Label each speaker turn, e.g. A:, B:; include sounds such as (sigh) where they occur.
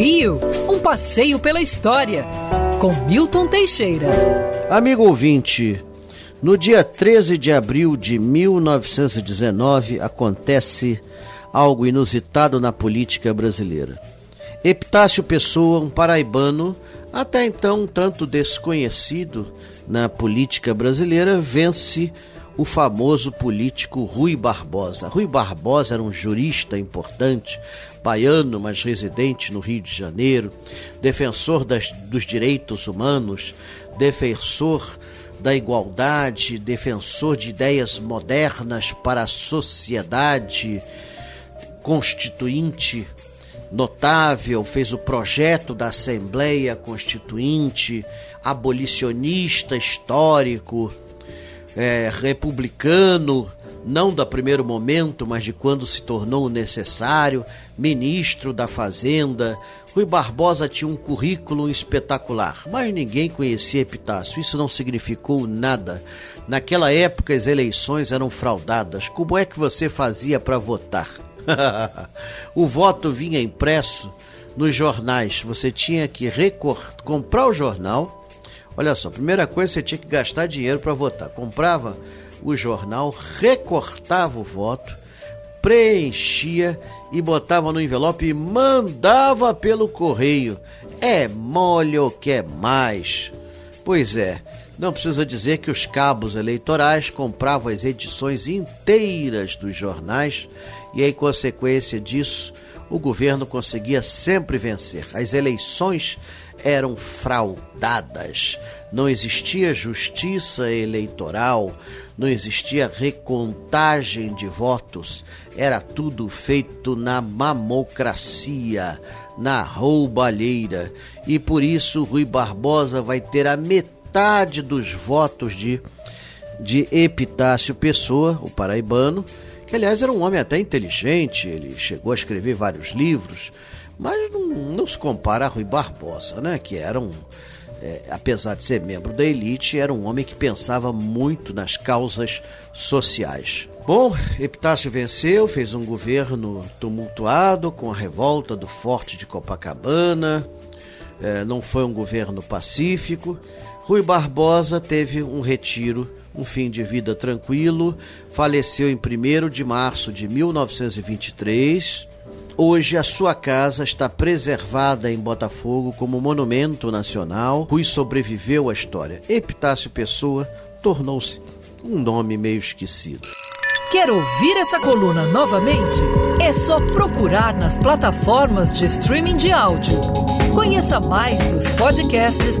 A: Rio, um passeio pela história, com Milton Teixeira.
B: Amigo ouvinte, no dia 13 de abril de 1919 acontece algo inusitado na política brasileira. Epitácio Pessoa, um paraibano, até então um tanto desconhecido na política brasileira, vence o famoso político Rui Barbosa. Rui Barbosa era um jurista importante, baiano, mas residente no Rio de Janeiro, defensor das, dos direitos humanos, defensor da igualdade, defensor de ideias modernas para a sociedade constituinte notável, fez o projeto da Assembleia Constituinte, abolicionista histórico, é, republicano, não do primeiro momento, mas de quando se tornou necessário, ministro da Fazenda. Rui Barbosa tinha um currículo espetacular, mas ninguém conhecia Epitácio. Isso não significou nada. Naquela época as eleições eram fraudadas. Como é que você fazia para votar? (laughs) o voto vinha impresso nos jornais. Você tinha que comprar o jornal Olha só, primeira coisa você tinha que gastar dinheiro para votar. Comprava o jornal, recortava o voto, preenchia e botava no envelope e mandava pelo correio. É mole ou quer mais? Pois é, não precisa dizer que os cabos eleitorais compravam as edições inteiras dos jornais e, em consequência disso, o governo conseguia sempre vencer. As eleições eram fraudadas. Não existia justiça eleitoral, não existia recontagem de votos, era tudo feito na mamocracia, na roubalheira. E por isso Rui Barbosa vai ter a metade dos votos de, de Epitácio Pessoa, o paraibano, que aliás era um homem até inteligente, ele chegou a escrever vários livros mas não, não se compara a Rui Barbosa, né? Que era um, é, apesar de ser membro da elite, era um homem que pensava muito nas causas sociais. Bom, Epitácio venceu, fez um governo tumultuado com a revolta do Forte de Copacabana. É, não foi um governo pacífico. Rui Barbosa teve um retiro, um fim de vida tranquilo. Faleceu em 1 de março de 1923 Hoje a sua casa está preservada em Botafogo como monumento nacional. Rui sobreviveu à história. Epitácio Pessoa tornou-se um nome meio esquecido.
A: Quer ouvir essa coluna novamente? É só procurar nas plataformas de streaming de áudio. Conheça mais dos podcasts